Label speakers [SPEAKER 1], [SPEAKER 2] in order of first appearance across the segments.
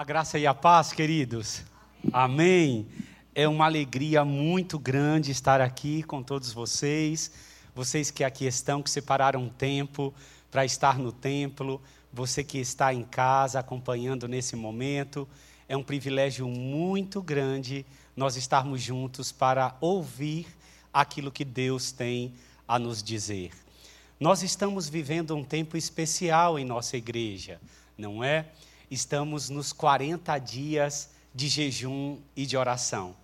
[SPEAKER 1] A graça e a paz, queridos. Amém. É uma alegria muito grande estar aqui com todos vocês. Vocês que aqui estão, que separaram tempo para estar no templo. Você que está em casa acompanhando nesse momento. É um privilégio muito grande nós estarmos juntos para ouvir aquilo que Deus tem a nos dizer. Nós estamos vivendo um tempo especial em nossa igreja, não é? Estamos nos 40 dias de jejum e de oração.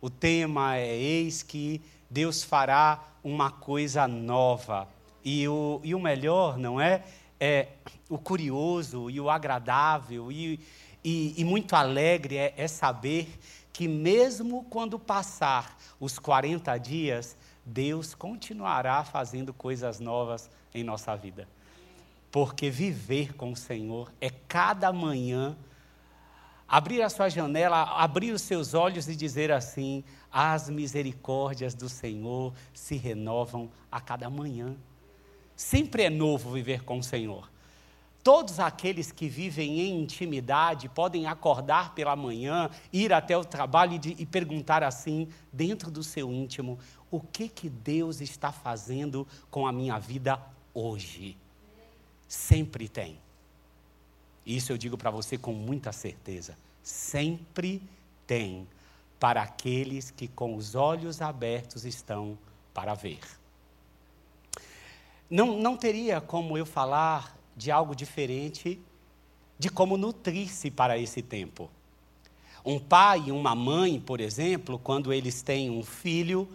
[SPEAKER 1] O tema é: Eis que Deus fará uma coisa nova. E o, e o melhor, não é? É o curioso e o agradável e, e, e muito alegre é, é saber que, mesmo quando passar os 40 dias, Deus continuará fazendo coisas novas em nossa vida. Porque viver com o Senhor é cada manhã abrir a sua janela, abrir os seus olhos e dizer assim: as misericórdias do Senhor se renovam a cada manhã. Sempre é novo viver com o Senhor. Todos aqueles que vivem em intimidade podem acordar pela manhã, ir até o trabalho e, e, perguntar assim, dentro do seu íntimo, o que que Deus está fazendo com a minha vida hoje? Sempre tem. Isso eu digo para você com muita certeza. Sempre tem para aqueles que com os olhos abertos estão para ver. Não, não teria como eu falar de algo diferente de como nutrir-se para esse tempo. Um pai e uma mãe, por exemplo, quando eles têm um filho,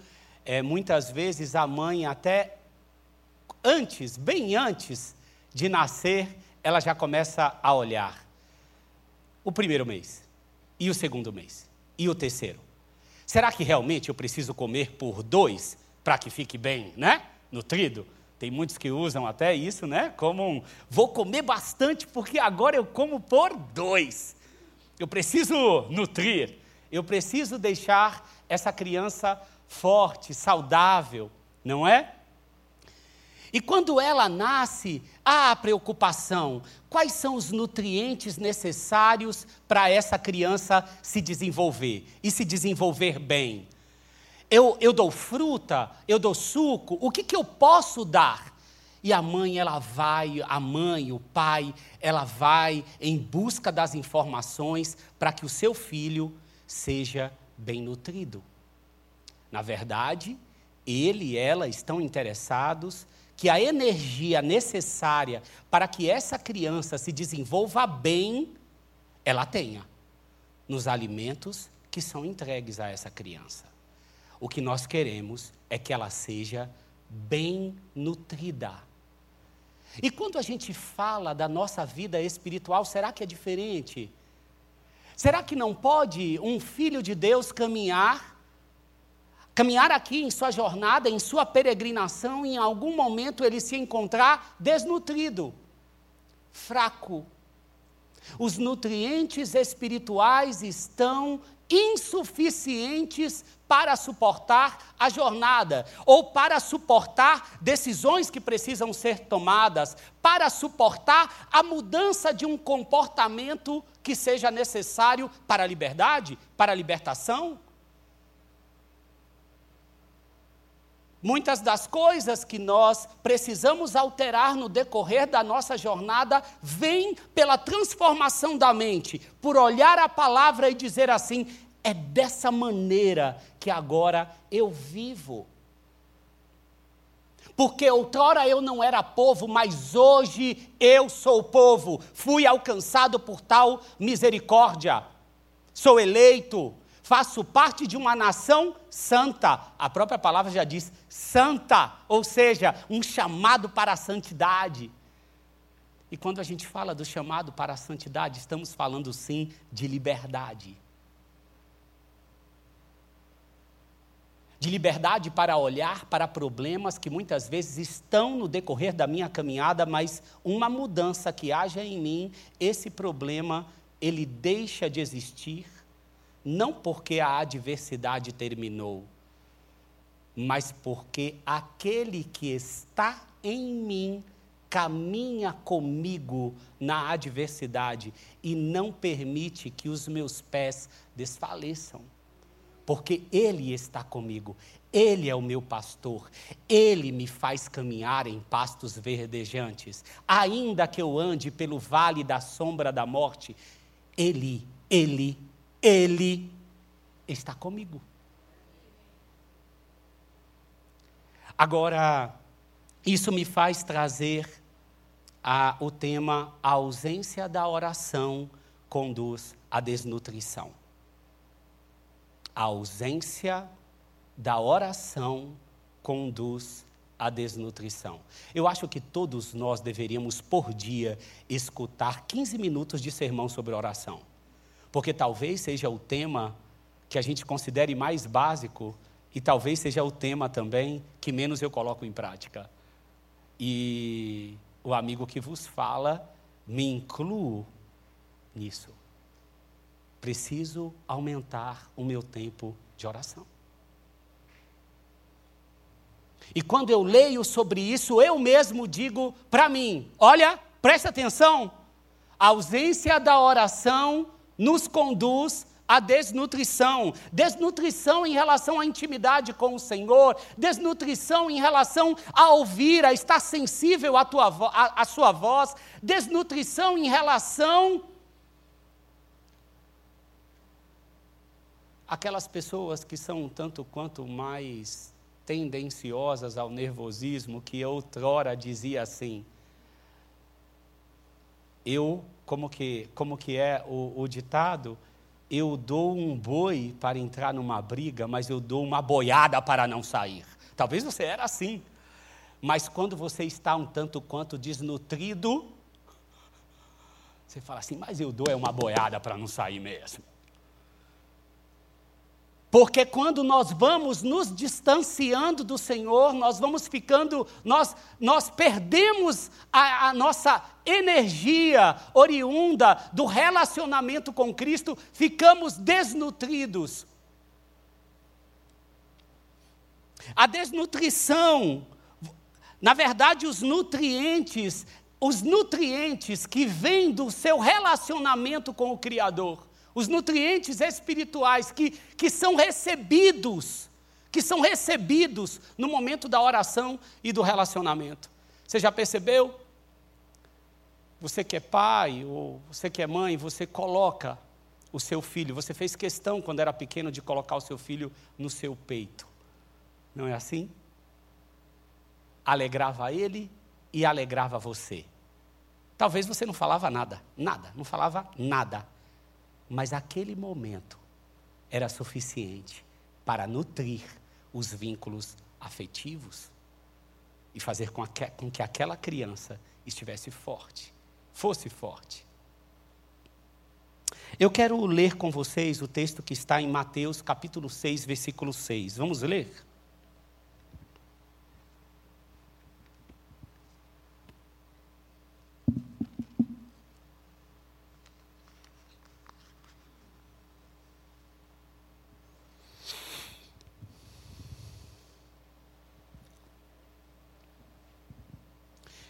[SPEAKER 1] é, muitas vezes a mãe, até antes, bem antes de nascer, ela já começa a olhar o primeiro mês, e o segundo mês, e o terceiro. Será que realmente eu preciso comer por dois para que fique bem, né? Nutrido? Tem muitos que usam até isso, né? Como um, vou comer bastante porque agora eu como por dois. Eu preciso nutrir, eu preciso deixar essa criança forte, saudável, não é? E quando ela nasce, há a preocupação: quais são os nutrientes necessários para essa criança se desenvolver e se desenvolver bem? Eu, eu dou fruta, eu dou suco, o que, que eu posso dar? E a mãe, ela vai, a mãe, o pai, ela vai em busca das informações para que o seu filho seja bem nutrido. Na verdade, ele e ela estão interessados que a energia necessária para que essa criança se desenvolva bem, ela tenha nos alimentos que são entregues a essa criança. O que nós queremos é que ela seja bem nutrida. E quando a gente fala da nossa vida espiritual, será que é diferente? Será que não pode um filho de Deus caminhar, caminhar aqui em sua jornada, em sua peregrinação, em algum momento ele se encontrar desnutrido, fraco? Os nutrientes espirituais estão insuficientes para suportar a jornada, ou para suportar decisões que precisam ser tomadas, para suportar a mudança de um comportamento que seja necessário para a liberdade, para a libertação. Muitas das coisas que nós precisamos alterar no decorrer da nossa jornada vêm pela transformação da mente, por olhar a palavra e dizer assim: é dessa maneira que agora eu vivo. Porque outrora eu não era povo, mas hoje eu sou povo. Fui alcançado por tal misericórdia. Sou eleito, faço parte de uma nação santa. A própria palavra já diz santa, ou seja, um chamado para a santidade. E quando a gente fala do chamado para a santidade, estamos falando sim de liberdade. de liberdade para olhar para problemas que muitas vezes estão no decorrer da minha caminhada, mas uma mudança que haja em mim, esse problema ele deixa de existir, não porque a adversidade terminou, mas porque aquele que está em mim caminha comigo na adversidade e não permite que os meus pés desfaleçam. Porque Ele está comigo, Ele é o meu pastor, Ele me faz caminhar em pastos verdejantes. Ainda que eu ande pelo vale da sombra da morte, Ele, Ele, Ele está comigo. Agora, isso me faz trazer a, o tema a ausência da oração conduz à desnutrição. A ausência da oração conduz à desnutrição. Eu acho que todos nós deveríamos, por dia, escutar 15 minutos de sermão sobre oração. Porque talvez seja o tema que a gente considere mais básico e talvez seja o tema também que menos eu coloco em prática. E o amigo que vos fala, me incluo nisso. Preciso aumentar o meu tempo de oração. E quando eu leio sobre isso, eu mesmo digo para mim: olha, presta atenção, a ausência da oração nos conduz a desnutrição, desnutrição em relação à intimidade com o Senhor, desnutrição em relação a ouvir, a estar sensível à, tua, à, à sua voz, desnutrição em relação aquelas pessoas que são tanto quanto mais tendenciosas ao nervosismo, que outrora dizia assim, eu, como que, como que é o, o ditado, eu dou um boi para entrar numa briga, mas eu dou uma boiada para não sair. Talvez você era assim. Mas quando você está um tanto quanto desnutrido, você fala assim, mas eu dou é uma boiada para não sair mesmo. Porque quando nós vamos nos distanciando do Senhor, nós vamos ficando, nós, nós perdemos a, a, nossa energia oriunda do relacionamento com Cristo, ficamos desnutridos. A desnutrição, na verdade, os nutrientes, os nutrientes que vêm do seu relacionamento com o Criador os nutrientes espirituais que, que são recebidos, que são recebidos no momento da oração e do relacionamento. Você já percebeu? Você que é pai ou você que é mãe, você coloca o seu filho, você fez questão quando era pequeno de colocar o seu filho no seu peito. Não é assim? Alegrava ele e alegrava você. Talvez você não falava nada, nada, não falava nada mas aquele momento era suficiente para nutrir os vínculos afetivos e fazer com, com que aquela criança estivesse forte, fosse forte. Eu quero ler com vocês o texto que está em Mateus capítulo 6, versículo 6. Vamos ler?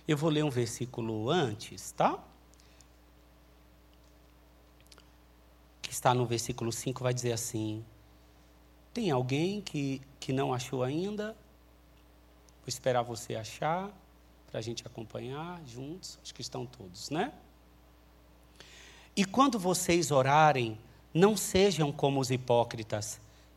[SPEAKER 1] Eu vou ler um versículo antes, tá? Que está no versículo 5, vai dizer assim: Tem alguém que, que não achou ainda? Vou esperar você achar, para a gente acompanhar juntos. Acho que estão todos, né? E quando vocês orarem, não sejam como os hipócritas.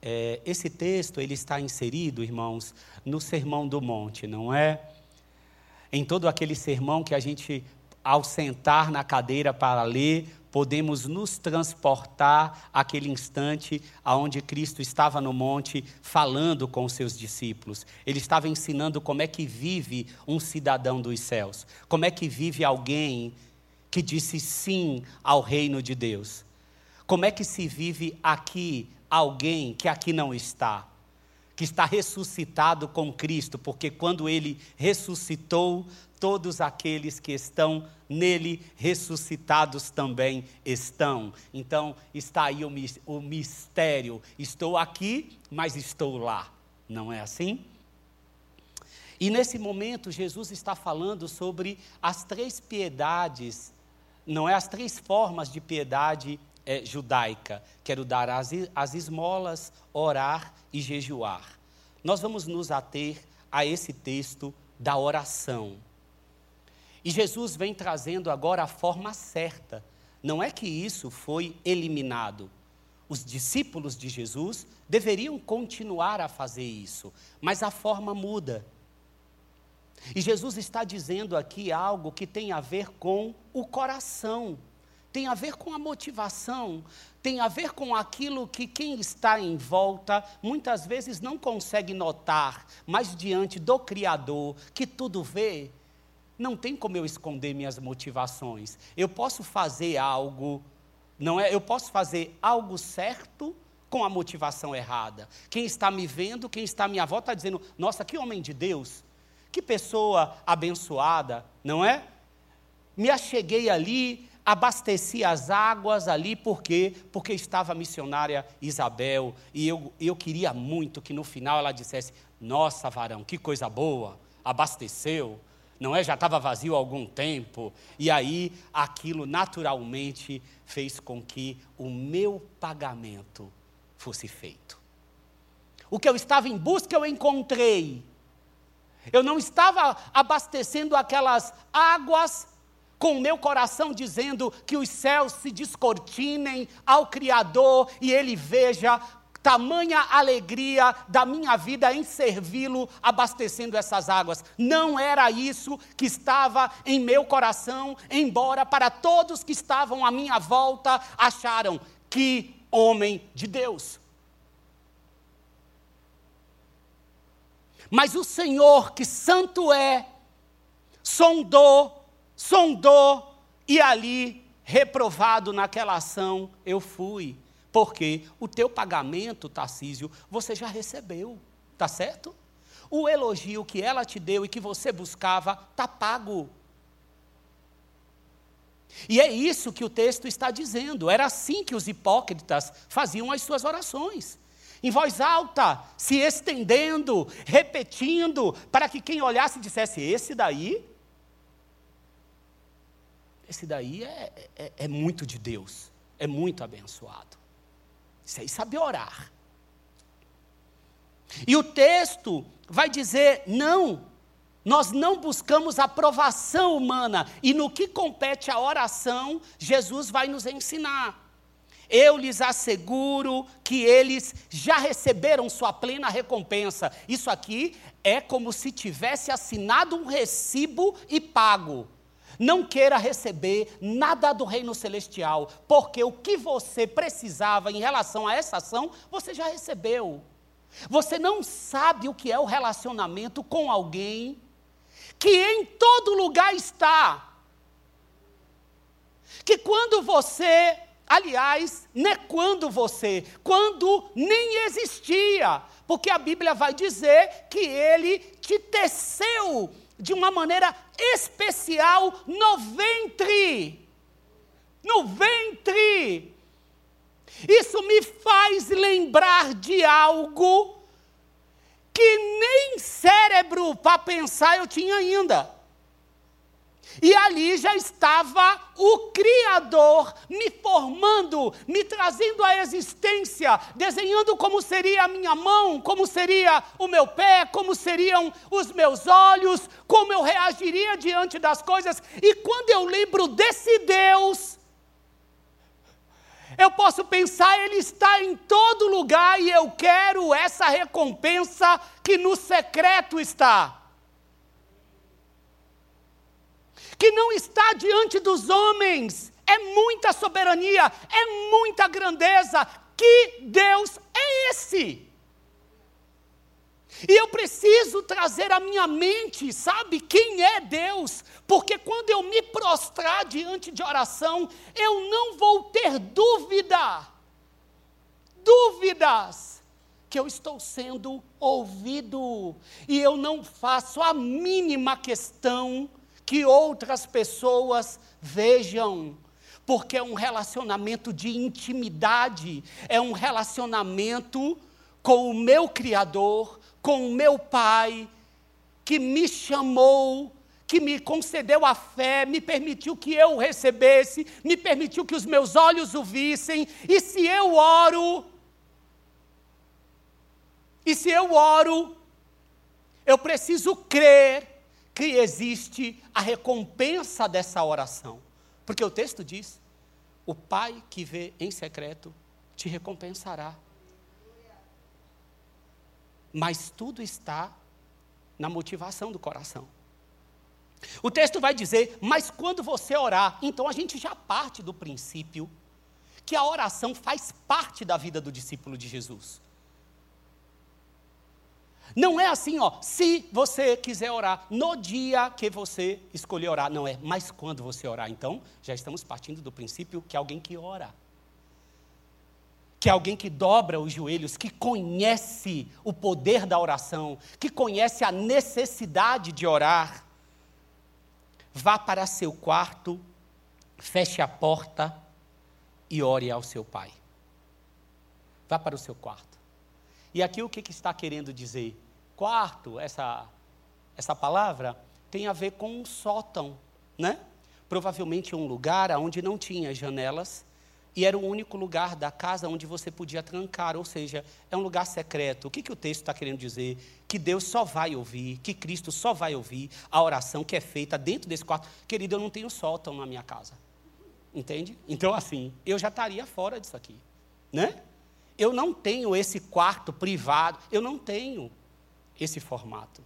[SPEAKER 1] É, esse texto ele está inserido, irmãos, no Sermão do Monte, não é? Em todo aquele sermão que a gente ao sentar na cadeira para ler, podemos nos transportar àquele instante aonde Cristo estava no monte falando com os seus discípulos. Ele estava ensinando como é que vive um cidadão dos céus, como é que vive alguém que disse sim ao reino de Deus. Como é que se vive aqui alguém que aqui não está? Que está ressuscitado com Cristo, porque quando ele ressuscitou, todos aqueles que estão nele ressuscitados também estão. Então, está aí o mistério. Estou aqui, mas estou lá. Não é assim? E nesse momento, Jesus está falando sobre as três piedades, não é? As três formas de piedade é, judaica. Quero dar as, as esmolas, orar e jejuar. Nós vamos nos ater a esse texto da oração. E Jesus vem trazendo agora a forma certa. Não é que isso foi eliminado. Os discípulos de Jesus deveriam continuar a fazer isso, mas a forma muda. E Jesus está dizendo aqui algo que tem a ver com o coração, tem a ver com a motivação, tem a ver com aquilo que quem está em volta muitas vezes não consegue notar, mas diante do Criador, que tudo vê, não tem como eu esconder minhas motivações. Eu posso fazer algo, não é? Eu posso fazer algo certo com a motivação errada. Quem está me vendo, quem está à minha volta está dizendo: "Nossa, que homem de Deus, que pessoa abençoada", não é? Me acheguei ali, abasteci as águas ali, por quê? Porque estava a missionária Isabel e eu, eu queria muito que no final ela dissesse: Nossa, varão, que coisa boa, abasteceu, não é? Já estava vazio há algum tempo. E aí aquilo naturalmente fez com que o meu pagamento fosse feito. O que eu estava em busca eu encontrei. Eu não estava abastecendo aquelas águas com o meu coração dizendo que os céus se descortinem ao Criador e ele veja tamanha alegria da minha vida em servi-lo, abastecendo essas águas. Não era isso que estava em meu coração, embora para todos que estavam à minha volta acharam que homem de Deus. Mas o Senhor, que santo é, sondou, sondou, e ali, reprovado naquela ação, eu fui. Porque o teu pagamento, Tarcísio, você já recebeu, tá certo? O elogio que ela te deu e que você buscava, tá pago. E é isso que o texto está dizendo. Era assim que os hipócritas faziam as suas orações. Em voz alta, se estendendo, repetindo, para que quem olhasse dissesse: Esse daí, esse daí é, é, é muito de Deus, é muito abençoado. Isso aí sabe orar. E o texto vai dizer: não, nós não buscamos aprovação humana, e no que compete a oração, Jesus vai nos ensinar. Eu lhes asseguro que eles já receberam sua plena recompensa. Isso aqui é como se tivesse assinado um recibo e pago. Não queira receber nada do reino celestial, porque o que você precisava em relação a essa ação, você já recebeu. Você não sabe o que é o relacionamento com alguém que em todo lugar está. Que quando você, aliás, não é quando você, quando nem existia, porque a Bíblia vai dizer que ele te teceu de uma maneira especial no ventre. No ventre. Isso me faz lembrar de algo que nem cérebro para pensar eu tinha ainda. E ali já estava o Criador me formando, me trazendo à existência, desenhando como seria a minha mão, como seria o meu pé, como seriam os meus olhos, como eu reagiria diante das coisas. E quando eu lembro desse Deus, eu posso pensar, Ele está em todo lugar e eu quero essa recompensa que no secreto está. Que não está diante dos homens. É muita soberania, é muita grandeza. Que Deus é esse? E eu preciso trazer à minha mente, sabe, quem é Deus, porque quando eu me prostrar diante de oração, eu não vou ter dúvida, dúvidas, que eu estou sendo ouvido, e eu não faço a mínima questão que outras pessoas vejam, porque é um relacionamento de intimidade, é um relacionamento com o meu Criador, com o meu Pai, que me chamou, que me concedeu a fé, me permitiu que eu o recebesse, me permitiu que os meus olhos o vissem, e se eu oro, e se eu oro, eu preciso crer que existe a recompensa dessa oração. Porque o texto diz: o Pai que vê em secreto te recompensará. Mas tudo está na motivação do coração. O texto vai dizer, mas quando você orar, então a gente já parte do princípio que a oração faz parte da vida do discípulo de Jesus. Não é assim, ó, se você quiser orar no dia que você escolher orar, não é, mas quando você orar. Então, já estamos partindo do princípio que alguém que ora que alguém que dobra os joelhos, que conhece o poder da oração, que conhece a necessidade de orar, vá para seu quarto, feche a porta e ore ao seu pai. Vá para o seu quarto. E aqui o que, que está querendo dizer? Quarto, essa, essa palavra, tem a ver com um sótão, né? Provavelmente um lugar onde não tinha janelas e era o único lugar da casa onde você podia trancar, ou seja, é um lugar secreto. O que, que o texto está querendo dizer? Que Deus só vai ouvir, que Cristo só vai ouvir a oração que é feita dentro desse quarto. Querido, eu não tenho sótão na minha casa. Entende? Então, assim, eu já estaria fora disso aqui. Né? Eu não tenho esse quarto privado, eu não tenho esse formato.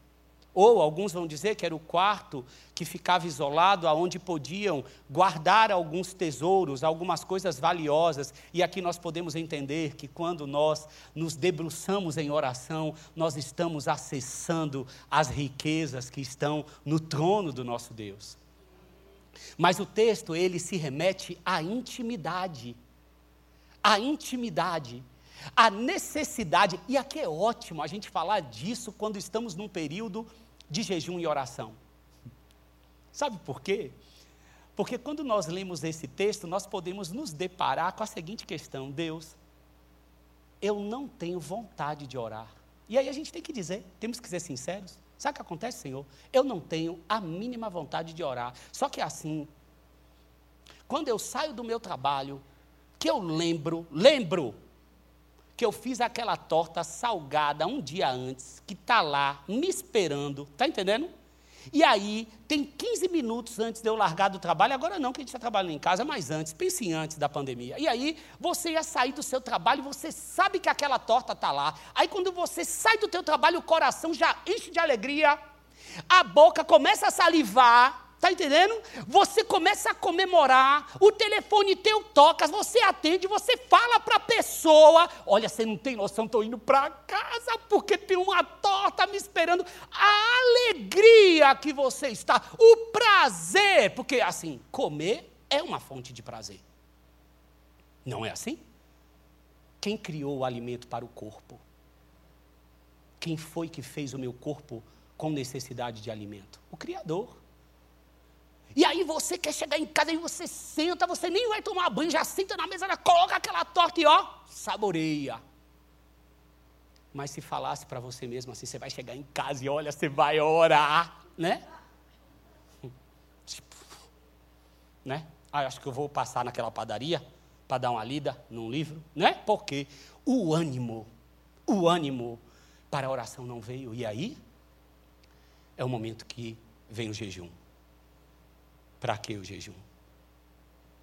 [SPEAKER 1] Ou alguns vão dizer que era o quarto que ficava isolado, aonde podiam guardar alguns tesouros, algumas coisas valiosas. E aqui nós podemos entender que quando nós nos debruçamos em oração, nós estamos acessando as riquezas que estão no trono do nosso Deus. Mas o texto ele se remete à intimidade. À intimidade a necessidade, e aqui é ótimo a gente falar disso quando estamos num período de jejum e oração. Sabe por quê? Porque quando nós lemos esse texto, nós podemos nos deparar com a seguinte questão: Deus, eu não tenho vontade de orar. E aí a gente tem que dizer, temos que ser sinceros. Sabe o que acontece, Senhor? Eu não tenho a mínima vontade de orar. Só que é assim, quando eu saio do meu trabalho, que eu lembro, lembro que eu fiz aquela torta salgada um dia antes, que está lá me esperando, está entendendo? E aí, tem 15 minutos antes de eu largar do trabalho, agora não, que a gente está trabalhando em casa, mas antes, pense antes da pandemia. E aí, você ia sair do seu trabalho, você sabe que aquela torta está lá. Aí, quando você sai do teu trabalho, o coração já enche de alegria, a boca começa a salivar, Está entendendo? Você começa a comemorar, o telefone teu toca, você atende, você fala para a pessoa: Olha, você não tem noção, estou indo para casa porque tem uma torta me esperando. A alegria que você está, o prazer, porque assim, comer é uma fonte de prazer. Não é assim? Quem criou o alimento para o corpo? Quem foi que fez o meu corpo com necessidade de alimento? O Criador. E aí você quer chegar em casa e você senta, você nem vai tomar banho, já senta na mesa, coloca aquela torta e ó, saboreia. Mas se falasse para você mesmo assim, você vai chegar em casa e olha, você vai orar, né? Tipo, né? Ah, acho que eu vou passar naquela padaria para dar uma lida num livro, né? Porque o ânimo, o ânimo para a oração não veio. E aí é o momento que vem o jejum. Para que o jejum?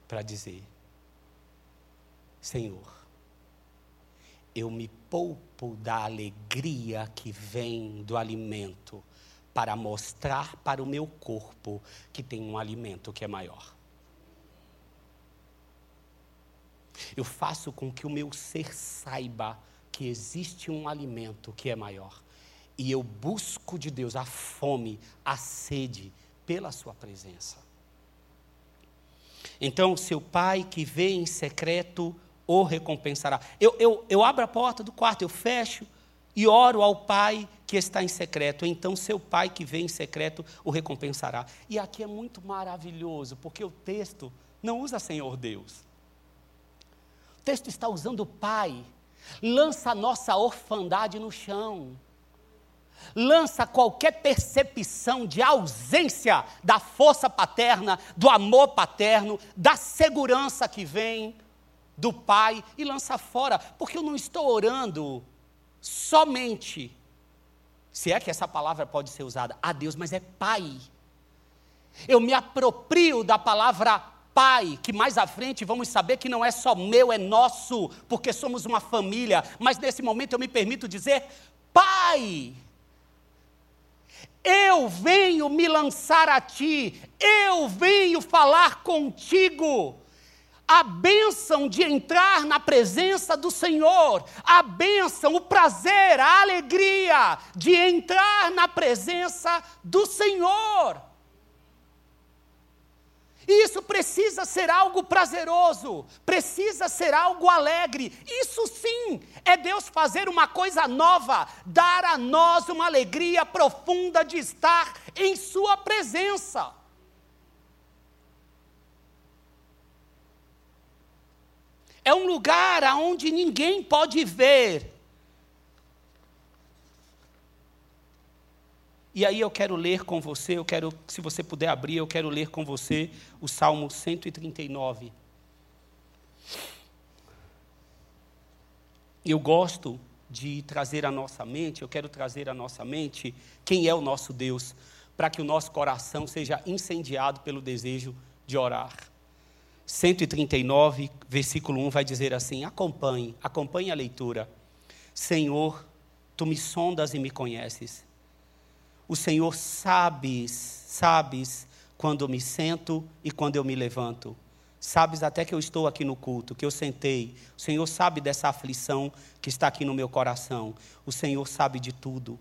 [SPEAKER 1] Para dizer: Senhor, eu me poupo da alegria que vem do alimento para mostrar para o meu corpo que tem um alimento que é maior. Eu faço com que o meu ser saiba que existe um alimento que é maior. e eu busco de Deus a fome, a sede pela Sua presença. Então, seu pai que vê em secreto o recompensará. Eu, eu, eu abro a porta do quarto, eu fecho e oro ao pai que está em secreto. Então, seu pai que vê em secreto o recompensará. E aqui é muito maravilhoso, porque o texto não usa Senhor Deus. O texto está usando o pai. Lança a nossa orfandade no chão lança qualquer percepção de ausência da força paterna, do amor paterno, da segurança que vem do pai e lança fora, porque eu não estou orando somente, se é que essa palavra pode ser usada, a Deus, mas é pai. Eu me aproprio da palavra pai, que mais à frente vamos saber que não é só meu, é nosso, porque somos uma família, mas nesse momento eu me permito dizer pai. Eu venho me lançar a ti, eu venho falar contigo. A bênção de entrar na presença do Senhor, a bênção, o prazer, a alegria de entrar na presença do Senhor. E isso precisa ser algo prazeroso, precisa ser algo alegre. Isso sim é Deus fazer uma coisa nova, dar a nós uma alegria profunda de estar em Sua presença. É um lugar aonde ninguém pode ver E aí eu quero ler com você, eu quero, se você puder abrir, eu quero ler com você o Salmo 139. Eu gosto de trazer à nossa mente, eu quero trazer à nossa mente quem é o nosso Deus, para que o nosso coração seja incendiado pelo desejo de orar. 139, versículo 1 vai dizer assim: acompanhe, acompanhe a leitura. Senhor, tu me sondas e me conheces. O Senhor sabes, sabes quando eu me sento e quando eu me levanto. Sabes até que eu estou aqui no culto, que eu sentei. O Senhor sabe dessa aflição que está aqui no meu coração. O Senhor sabe de tudo.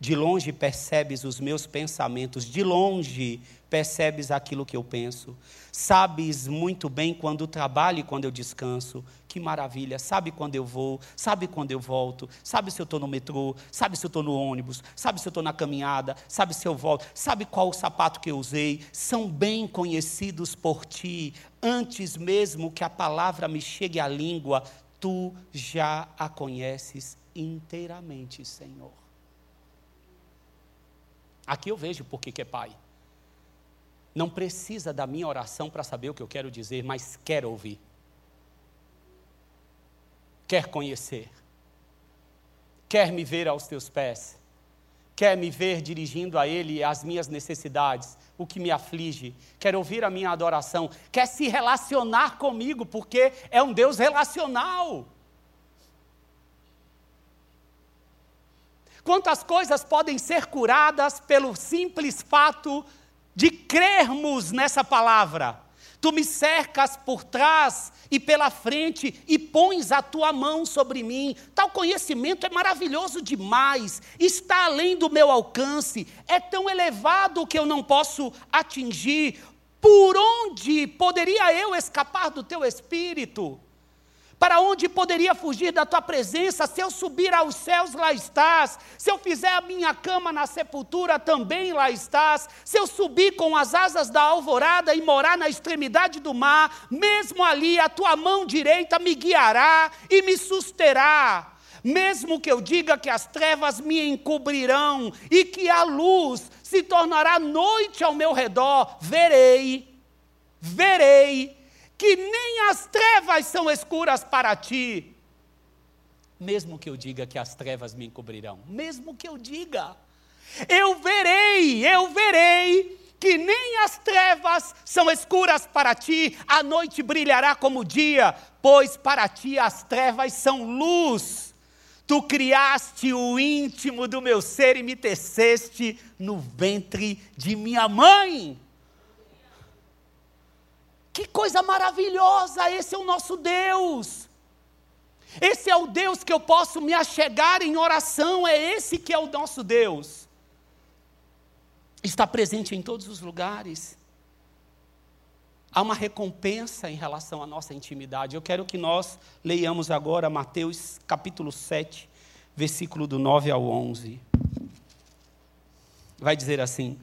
[SPEAKER 1] De longe percebes os meus pensamentos, de longe percebes aquilo que eu penso. Sabes muito bem quando trabalho e quando eu descanso. Que maravilha! Sabe quando eu vou, sabe quando eu volto, sabe se eu estou no metrô, sabe se eu estou no ônibus, sabe se eu estou na caminhada, sabe se eu volto, sabe qual o sapato que eu usei. São bem conhecidos por ti, antes mesmo que a palavra me chegue à língua, tu já a conheces inteiramente, Senhor. Aqui eu vejo por que é pai. Não precisa da minha oração para saber o que eu quero dizer, mas quer ouvir. Quer conhecer. Quer me ver aos teus pés. Quer me ver dirigindo a Ele as minhas necessidades, o que me aflige. Quer ouvir a minha adoração. Quer se relacionar comigo, porque é um Deus relacional. Quantas coisas podem ser curadas pelo simples fato de crermos nessa palavra? Tu me cercas por trás e pela frente e pões a tua mão sobre mim. Tal conhecimento é maravilhoso demais, está além do meu alcance, é tão elevado que eu não posso atingir. Por onde poderia eu escapar do teu espírito? Para onde poderia fugir da tua presença? Se eu subir aos céus, lá estás. Se eu fizer a minha cama na sepultura, também lá estás. Se eu subir com as asas da alvorada e morar na extremidade do mar, mesmo ali a tua mão direita me guiará e me susterá. Mesmo que eu diga que as trevas me encobrirão e que a luz se tornará noite ao meu redor, verei, verei que nem as trevas são escuras para ti. Mesmo que eu diga que as trevas me encobrirão, mesmo que eu diga, eu verei, eu verei que nem as trevas são escuras para ti, a noite brilhará como o dia, pois para ti as trevas são luz. Tu criaste o íntimo do meu ser e me teceste no ventre de minha mãe. Que coisa maravilhosa! Esse é o nosso Deus. Esse é o Deus que eu posso me achegar em oração, é esse que é o nosso Deus. Está presente em todos os lugares. Há uma recompensa em relação à nossa intimidade. Eu quero que nós leiamos agora Mateus capítulo 7, versículo do 9 ao 11. Vai dizer assim: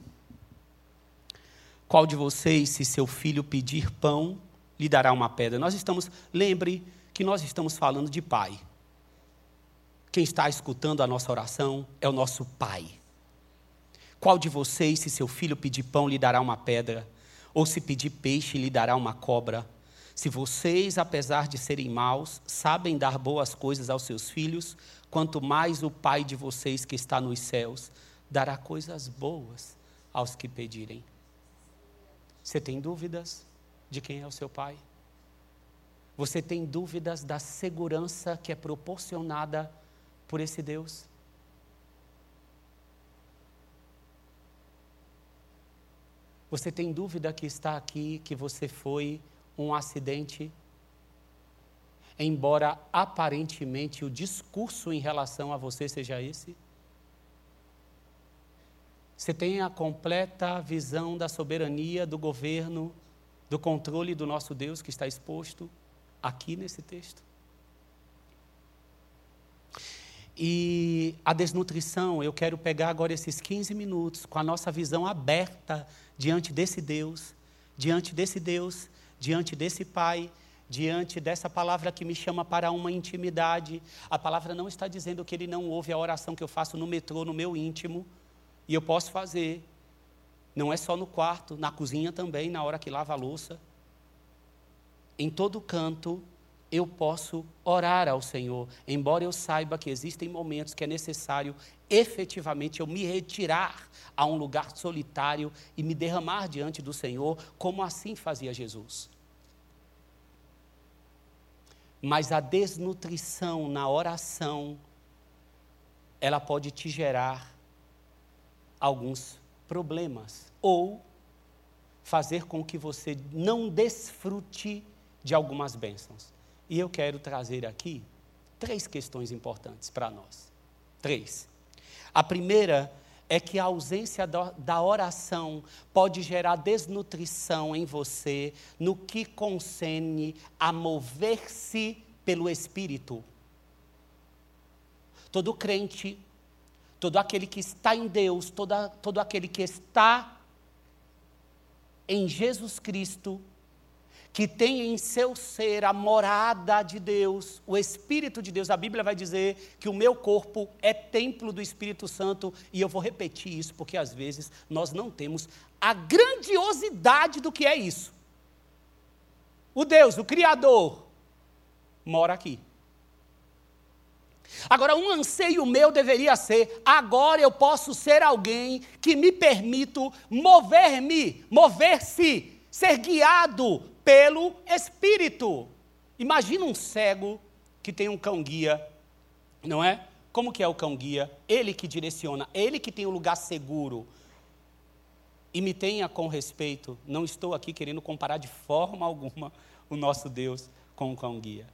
[SPEAKER 1] Qual de vocês, se seu filho pedir pão, lhe dará uma pedra? Nós estamos, lembre que nós estamos falando de pai. Quem está escutando a nossa oração é o nosso pai. Qual de vocês, se seu filho pedir pão, lhe dará uma pedra? Ou se pedir peixe, lhe dará uma cobra? Se vocês, apesar de serem maus, sabem dar boas coisas aos seus filhos, quanto mais o Pai de vocês que está nos céus dará coisas boas aos que pedirem. Você tem dúvidas de quem é o seu Pai? Você tem dúvidas da segurança que é proporcionada por esse Deus? Você tem dúvida que está aqui, que você foi um acidente? Embora aparentemente o discurso em relação a você seja esse? Você tem a completa visão da soberania, do governo, do controle do nosso Deus que está exposto aqui nesse texto? E a desnutrição, eu quero pegar agora esses 15 minutos com a nossa visão aberta diante desse Deus, diante desse Deus, diante desse Pai, diante dessa palavra que me chama para uma intimidade. A palavra não está dizendo que ele não ouve a oração que eu faço no metrô, no meu íntimo, e eu posso fazer. Não é só no quarto, na cozinha também, na hora que lava a louça. Em todo canto, eu posso orar ao Senhor, embora eu saiba que existem momentos que é necessário efetivamente eu me retirar a um lugar solitário e me derramar diante do Senhor, como assim fazia Jesus. Mas a desnutrição na oração, ela pode te gerar alguns problemas ou fazer com que você não desfrute de algumas bênçãos. E eu quero trazer aqui três questões importantes para nós. Três. A primeira é que a ausência da oração pode gerar desnutrição em você no que concerne a mover-se pelo Espírito. Todo crente, todo aquele que está em Deus, todo aquele que está em Jesus Cristo, que tem em seu ser a morada de Deus, o Espírito de Deus. A Bíblia vai dizer que o meu corpo é templo do Espírito Santo, e eu vou repetir isso porque às vezes nós não temos a grandiosidade do que é isso. O Deus, o Criador, mora aqui. Agora, um anseio meu deveria ser: agora eu posso ser alguém que me permito mover-me, mover-se, ser guiado pelo Espírito. Imagina um cego que tem um cão-guia, não é? Como que é o cão-guia? Ele que direciona, ele que tem o um lugar seguro. E me tenha com respeito, não estou aqui querendo comparar de forma alguma o nosso Deus com o cão-guia.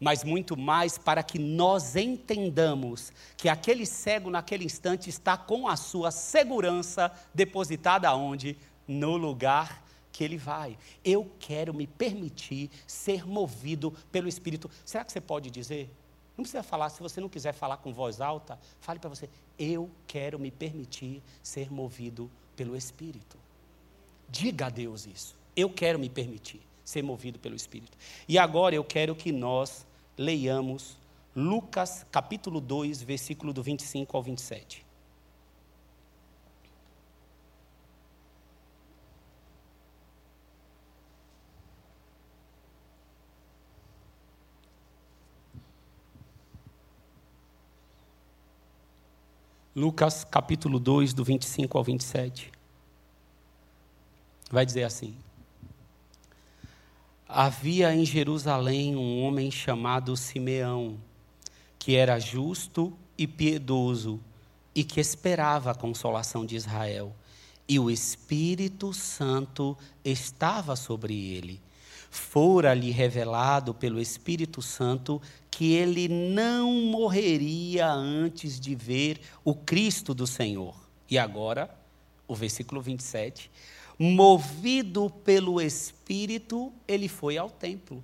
[SPEAKER 1] Mas muito mais para que nós entendamos que aquele cego naquele instante está com a sua segurança depositada onde? No lugar que ele vai. Eu quero me permitir ser movido pelo Espírito. Será que você pode dizer? Não precisa falar, se você não quiser falar com voz alta, fale para você: Eu quero me permitir ser movido pelo Espírito. Diga a Deus isso. Eu quero me permitir ser movido pelo Espírito. E agora eu quero que nós leiamos Lucas capítulo 2, versículo do 25 ao 27. Lucas capítulo 2, do 25 ao 27. Vai dizer assim: Havia em Jerusalém um homem chamado Simeão, que era justo e piedoso e que esperava a consolação de Israel. E o Espírito Santo estava sobre ele. fora-lhe revelado pelo Espírito Santo que ele não morreria antes de ver o Cristo do Senhor. E agora, o versículo 27. Movido pelo Espírito, ele foi ao templo.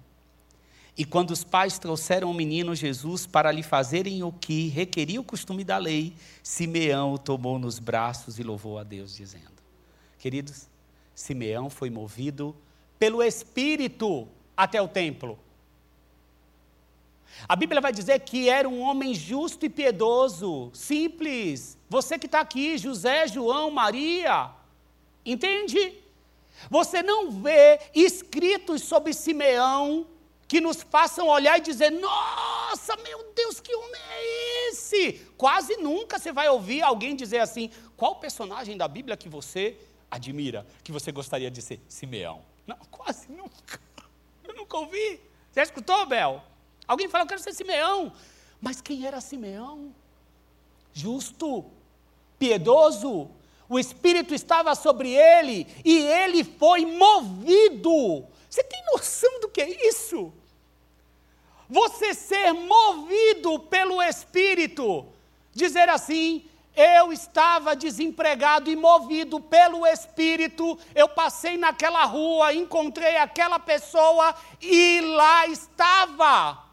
[SPEAKER 1] E quando os pais trouxeram o menino Jesus para lhe fazerem o que requeria o costume da lei, Simeão o tomou nos braços e louvou a Deus, dizendo: Queridos, Simeão foi movido pelo Espírito até o templo. A Bíblia vai dizer que era um homem justo e piedoso, simples. Você que está aqui, José, João, Maria, entende? Você não vê escritos sobre Simeão que nos façam olhar e dizer: Nossa, meu Deus, que homem é esse? Quase nunca você vai ouvir alguém dizer assim: Qual personagem da Bíblia que você admira, que você gostaria de ser? Simeão. Não, quase nunca. Eu nunca ouvi. Você escutou, Bel? Alguém falou, eu quero ser Simeão. Mas quem era Simeão? Justo, piedoso, o Espírito estava sobre ele e ele foi movido. Você tem noção do que é isso? Você ser movido pelo Espírito, dizer assim: eu estava desempregado e movido pelo Espírito. Eu passei naquela rua, encontrei aquela pessoa e lá estava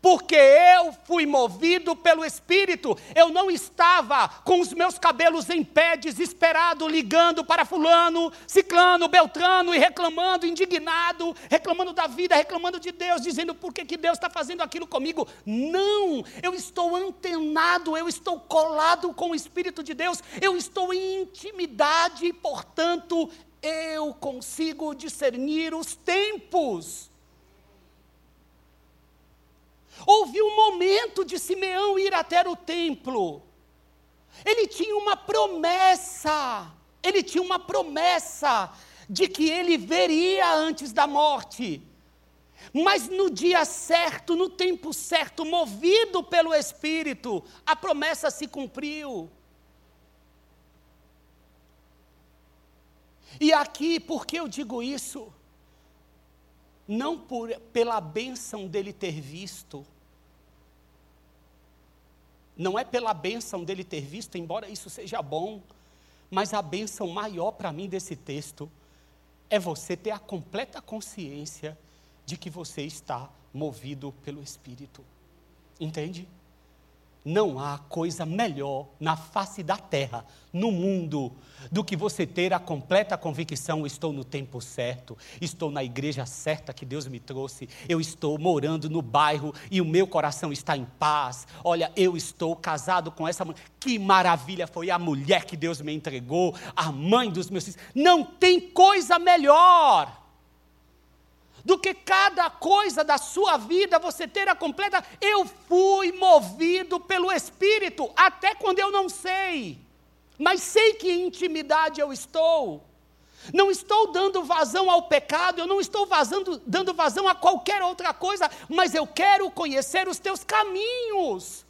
[SPEAKER 1] porque eu fui movido pelo Espírito. Eu não estava com os meus cabelos em pé, desesperado, ligando para Fulano, Ciclano, Beltrano e reclamando, indignado, reclamando da vida, reclamando de Deus, dizendo por que, que Deus está fazendo aquilo comigo. Não, eu estou antenado, eu estou colado com o Espírito de Deus, eu estou em intimidade e, portanto, eu consigo discernir os tempos. Houve um momento de Simeão ir até o templo. Ele tinha uma promessa, ele tinha uma promessa de que ele veria antes da morte. Mas no dia certo, no tempo certo, movido pelo Espírito, a promessa se cumpriu. E aqui, por que eu digo isso? Não por, pela bênção dele ter visto, não é pela bênção dele ter visto, embora isso seja bom, mas a bênção maior para mim desse texto é você ter a completa consciência de que você está movido pelo Espírito. Entende? Não há coisa melhor na face da terra, no mundo, do que você ter a completa convicção: estou no tempo certo, estou na igreja certa que Deus me trouxe, eu estou morando no bairro e o meu coração está em paz. Olha, eu estou casado com essa mulher. Que maravilha foi a mulher que Deus me entregou, a mãe dos meus filhos. Não tem coisa melhor do que cada coisa da sua vida você ter a completa. Eu fui movido pelo Espírito, até quando eu não sei, mas sei que intimidade eu estou. Não estou dando vazão ao pecado, eu não estou vazando, dando vazão a qualquer outra coisa, mas eu quero conhecer os teus caminhos.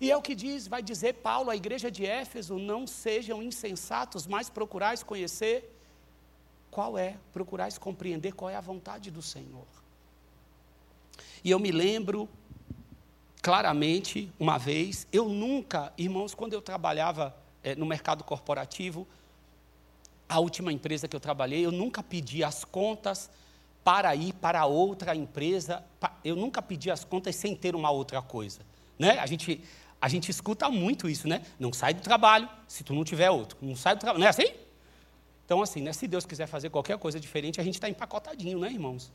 [SPEAKER 1] E é o que diz, vai dizer Paulo à igreja de Éfeso: não sejam insensatos, mas procurais conhecer qual é, procurais compreender qual é a vontade do Senhor. E eu me lembro claramente, uma vez, eu nunca, irmãos, quando eu trabalhava é, no mercado corporativo, a última empresa que eu trabalhei, eu nunca pedi as contas para ir para outra empresa, eu nunca pedi as contas sem ter uma outra coisa. Né? A, gente, a gente escuta muito isso, né? Não sai do trabalho se tu não tiver outro. Não sai do trabalho, não é assim? Então, assim, né, se Deus quiser fazer qualquer coisa diferente, a gente está empacotadinho, né, irmãos?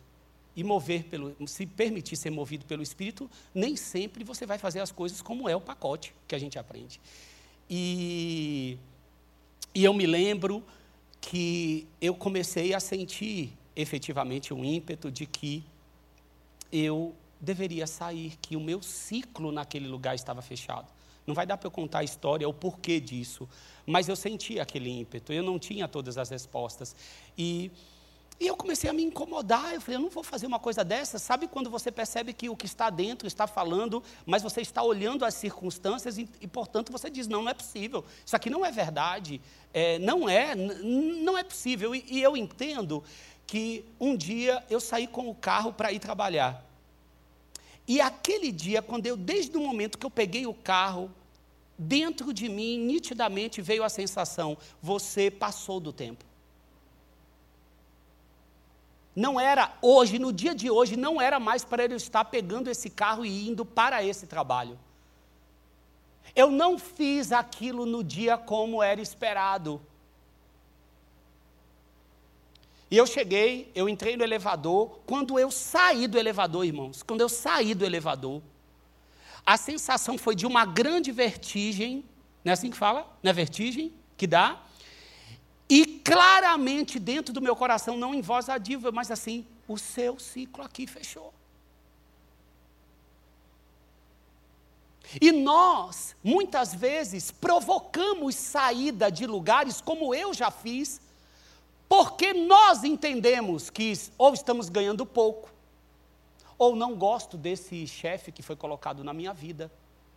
[SPEAKER 1] E mover pelo, se permitir ser movido pelo Espírito, nem sempre você vai fazer as coisas como é o pacote que a gente aprende. E, e eu me lembro que eu comecei a sentir efetivamente um ímpeto de que eu deveria sair, que o meu ciclo naquele lugar estava fechado. Não vai dar para eu contar a história, o porquê disso, mas eu senti aquele ímpeto, eu não tinha todas as respostas. E, e eu comecei a me incomodar, eu falei, eu não vou fazer uma coisa dessa. Sabe quando você percebe que o que está dentro está falando, mas você está olhando as circunstâncias e, e portanto, você diz, não, não é possível, isso aqui não é verdade, é, não é, não é possível. E, e eu entendo que um dia eu saí com o carro para ir trabalhar. E aquele dia, quando eu, desde o momento que eu peguei o carro, dentro de mim, nitidamente veio a sensação: você passou do tempo. Não era hoje, no dia de hoje, não era mais para ele estar pegando esse carro e indo para esse trabalho. Eu não fiz aquilo no dia como era esperado. E eu cheguei, eu entrei no elevador. Quando eu saí do elevador, irmãos, quando eu saí do elevador, a sensação foi de uma grande vertigem. Não é assim que fala? Não é vertigem que dá? E claramente dentro do meu coração, não em voz adiva, mas assim, o seu ciclo aqui fechou. E nós, muitas vezes, provocamos saída de lugares, como eu já fiz, porque nós entendemos que ou estamos ganhando pouco, ou não gosto desse chefe que foi colocado na minha vida,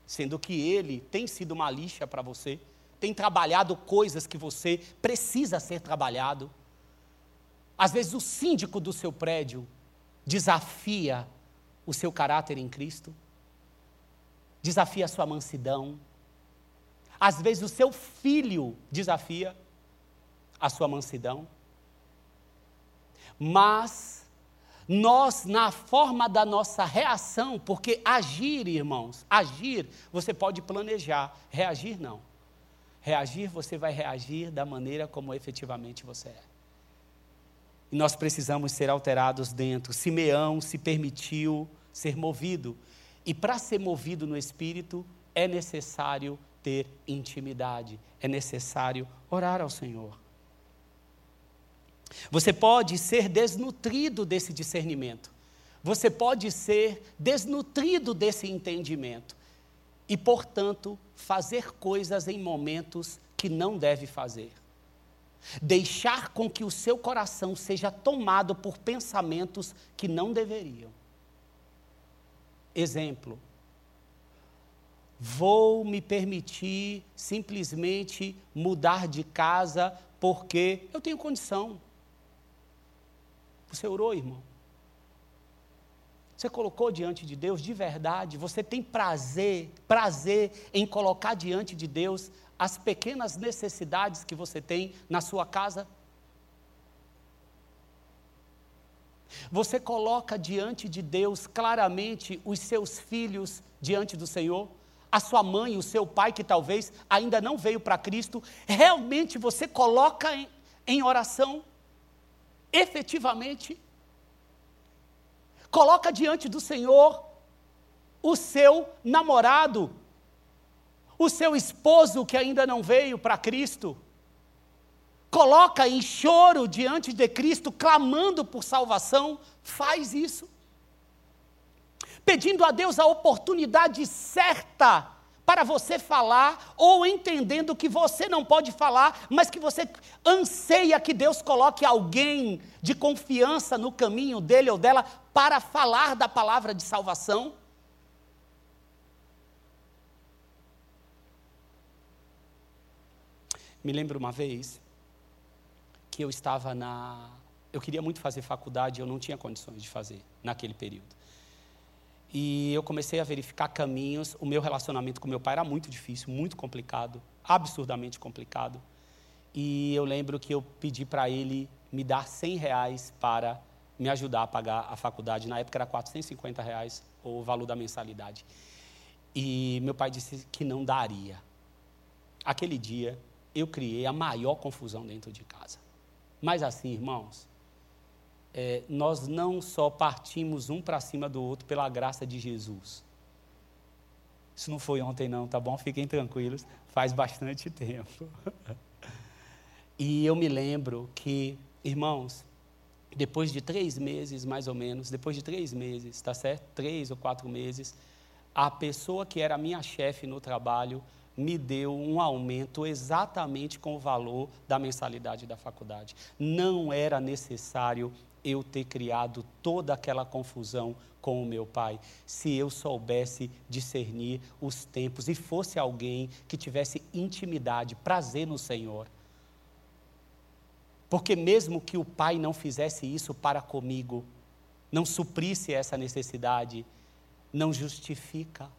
[SPEAKER 1] sendo que ele tem sido uma lixa para você, tem trabalhado coisas que você precisa ser trabalhado. Às vezes o síndico do seu prédio desafia o seu caráter em Cristo, desafia a sua mansidão. Às vezes o seu filho desafia a sua mansidão. Mas nós, na forma da nossa reação, porque agir, irmãos, agir, você pode planejar, reagir não. Reagir, você vai reagir da maneira como efetivamente você é. E nós precisamos ser alterados dentro. Simeão se permitiu ser movido. E para ser movido no espírito, é necessário ter intimidade, é necessário orar ao Senhor. Você pode ser desnutrido desse discernimento. Você pode ser desnutrido desse entendimento. E, portanto, fazer coisas em momentos que não deve fazer. Deixar com que o seu coração seja tomado por pensamentos que não deveriam. Exemplo. Vou me permitir simplesmente mudar de casa porque eu tenho condição. Você orou, irmão? Você colocou diante de Deus de verdade? Você tem prazer, prazer em colocar diante de Deus as pequenas necessidades que você tem na sua casa? Você coloca diante de Deus claramente os seus filhos diante do Senhor? A sua mãe, o seu pai, que talvez ainda não veio para Cristo, realmente você coloca em, em oração? Efetivamente. Coloca diante do Senhor o seu namorado, o seu esposo que ainda não veio para Cristo. Coloca em choro diante de Cristo, clamando por salvação. Faz isso. Pedindo a Deus a oportunidade certa para você falar, ou entendendo que você não pode falar, mas que você anseia que Deus coloque alguém de confiança no caminho dele ou dela para falar da palavra de salvação? Me lembro uma vez que eu estava na. Eu queria muito fazer faculdade, eu não tinha condições de fazer naquele período. E eu comecei a verificar caminhos. O meu relacionamento com meu pai era muito difícil, muito complicado, absurdamente complicado. E eu lembro que eu pedi para ele me dar 100 reais para me ajudar a pagar a faculdade. Na época era 450 reais o valor da mensalidade. E meu pai disse que não daria. Aquele dia eu criei a maior confusão dentro de casa. Mas assim, irmãos, é, nós não só partimos um para cima do outro pela graça de Jesus. Isso não foi ontem, não, tá bom? Fiquem tranquilos, faz bastante tempo. e eu me lembro que, irmãos, depois de três meses, mais ou menos, depois de três meses, tá certo? Três ou quatro meses, a pessoa que era minha chefe no trabalho me deu um aumento exatamente com o valor da mensalidade da faculdade. Não era necessário eu ter criado toda aquela confusão com o meu pai, se eu soubesse discernir os tempos e fosse alguém que tivesse intimidade, prazer no Senhor. Porque mesmo que o pai não fizesse isso para comigo, não suprisse essa necessidade, não justifica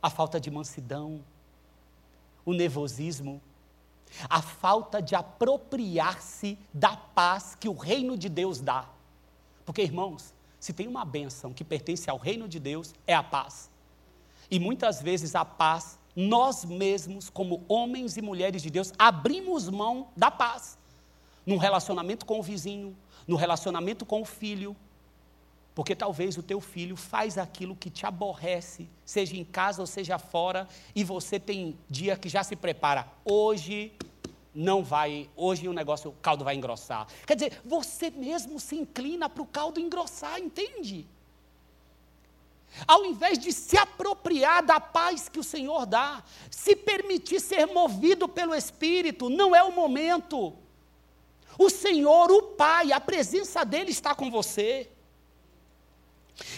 [SPEAKER 1] a falta de mansidão, o nervosismo, a falta de apropriar-se da paz que o reino de Deus dá. Porque, irmãos, se tem uma bênção que pertence ao reino de Deus, é a paz. E muitas vezes a paz, nós mesmos, como homens e mulheres de Deus, abrimos mão da paz. Num relacionamento com o vizinho, no relacionamento com o filho, porque talvez o teu filho faz aquilo que te aborrece, seja em casa ou seja fora, e você tem dia que já se prepara. Hoje não vai, hoje o negócio, o caldo vai engrossar. Quer dizer, você mesmo se inclina para o caldo engrossar, entende? Ao invés de se apropriar da paz que o Senhor dá, se permitir ser movido pelo Espírito, não é o momento. O Senhor, o Pai, a presença dEle está com você.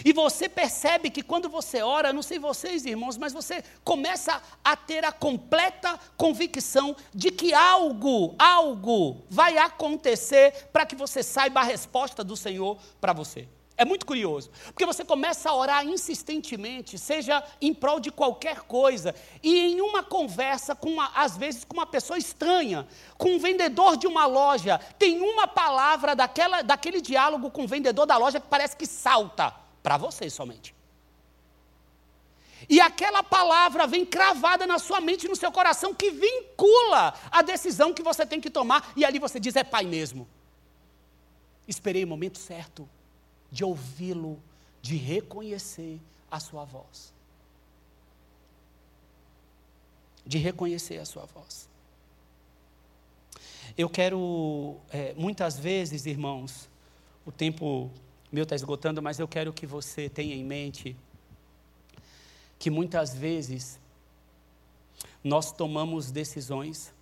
[SPEAKER 1] E você percebe que quando você ora, não sei vocês irmãos, mas você começa a ter a completa convicção de que algo, algo vai acontecer para que você saiba a resposta do Senhor para você. É muito curioso, porque você começa a orar insistentemente, seja em prol de qualquer coisa, e em uma conversa, com uma, às vezes com uma pessoa estranha, com um vendedor de uma loja, tem uma palavra daquela, daquele diálogo com o vendedor da loja que parece que salta para você somente. E aquela palavra vem cravada na sua mente no seu coração que vincula a decisão que você tem que tomar, e ali você diz: é pai mesmo. Esperei o momento certo de ouvi-lo, de reconhecer a sua voz. De reconhecer a sua voz. Eu quero, é, muitas vezes, irmãos, o tempo meu está esgotando, mas eu quero que você tenha em mente que muitas vezes nós tomamos decisões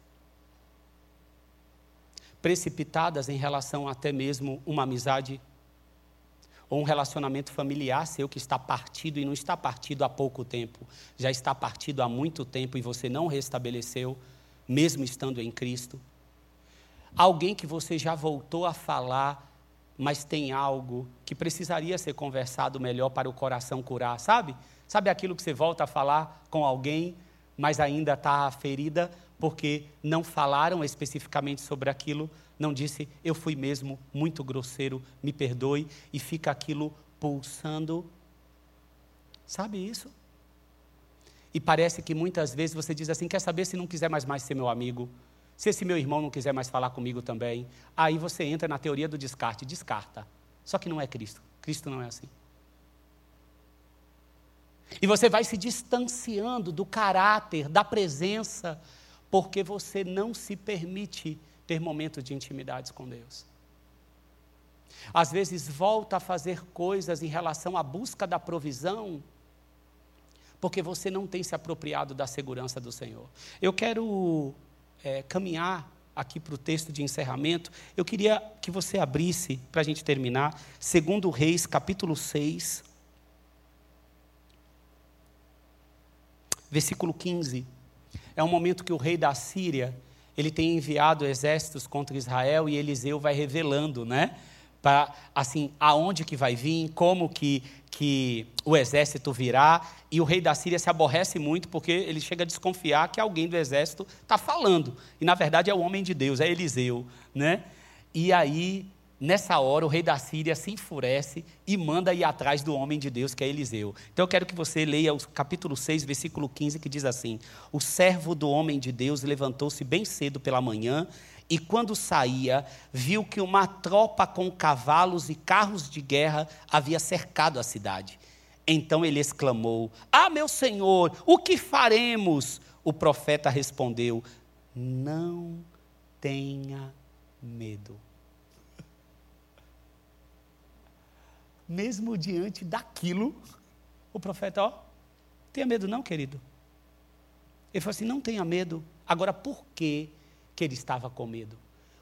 [SPEAKER 1] precipitadas em relação até mesmo uma amizade ou um relacionamento familiar seu que está partido e não está partido há pouco tempo, já está partido há muito tempo e você não restabeleceu, mesmo estando em Cristo. Alguém que você já voltou a falar mas tem algo que precisaria ser conversado melhor para o coração curar, sabe? Sabe aquilo que você volta a falar com alguém, mas ainda está ferida porque não falaram especificamente sobre aquilo, não disse, eu fui mesmo muito grosseiro, me perdoe, e fica aquilo pulsando. Sabe isso? E parece que muitas vezes você diz assim: quer saber se não quiser mais, mais ser meu amigo? Se esse meu irmão não quiser mais falar comigo também, aí você entra na teoria do descarte, descarta. Só que não é Cristo. Cristo não é assim. E você vai se distanciando do caráter, da presença, porque você não se permite ter momentos de intimidades com Deus. Às vezes volta a fazer coisas em relação à busca da provisão, porque você não tem se apropriado da segurança do Senhor. Eu quero é, caminhar aqui para o texto de encerramento, eu queria que você abrisse, para a gente terminar, segundo Reis, capítulo 6, versículo 15. É um momento que o rei da Síria, ele tem enviado exércitos contra Israel e Eliseu vai revelando, né? Para, assim, aonde que vai vir, como que que o exército virá, e o rei da Síria se aborrece muito porque ele chega a desconfiar que alguém do exército está falando. E na verdade é o homem de Deus, é Eliseu. Né? E aí, nessa hora, o rei da Síria se enfurece e manda ir atrás do homem de Deus, que é Eliseu. Então eu quero que você leia o capítulo 6, versículo 15, que diz assim: O servo do homem de Deus levantou-se bem cedo pela manhã e quando saía, viu que uma tropa com cavalos e carros de guerra havia cercado a cidade. Então ele exclamou: Ah, meu senhor, o que faremos? O profeta respondeu: Não tenha medo. Mesmo diante daquilo, o profeta, ó, tenha medo não, querido. Ele falou assim: não tenha medo. Agora, por que que ele estava com medo?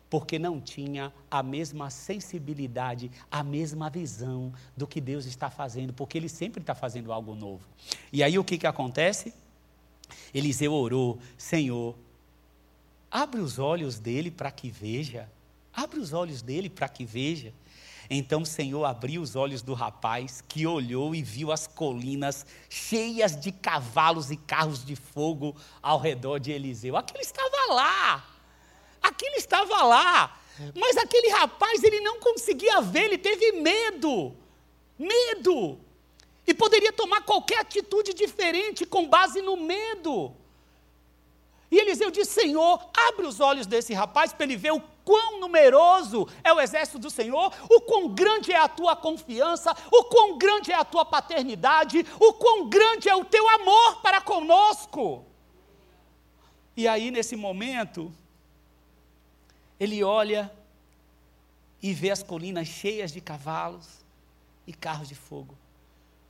[SPEAKER 1] Porque não tinha a mesma sensibilidade, a mesma visão do que Deus está fazendo, porque Ele sempre está fazendo algo novo. E aí o que, que acontece? Eliseu orou: Senhor, Abre os olhos dele para que veja. Abre os olhos dele para que veja. Então o Senhor abriu os olhos do rapaz, que olhou e viu as colinas cheias de cavalos e carros de fogo ao redor de Eliseu. Aquilo estava lá. Aquilo estava lá. Mas aquele rapaz, ele não conseguia ver, ele teve medo. Medo. E poderia tomar qualquer atitude diferente com base no medo. E Eliseu disse: Senhor, abre os olhos desse rapaz para ele ver o quão numeroso é o exército do Senhor, o quão grande é a tua confiança, o quão grande é a tua paternidade, o quão grande é o teu amor para conosco. E aí, nesse momento, ele olha e vê as colinas cheias de cavalos e carros de fogo.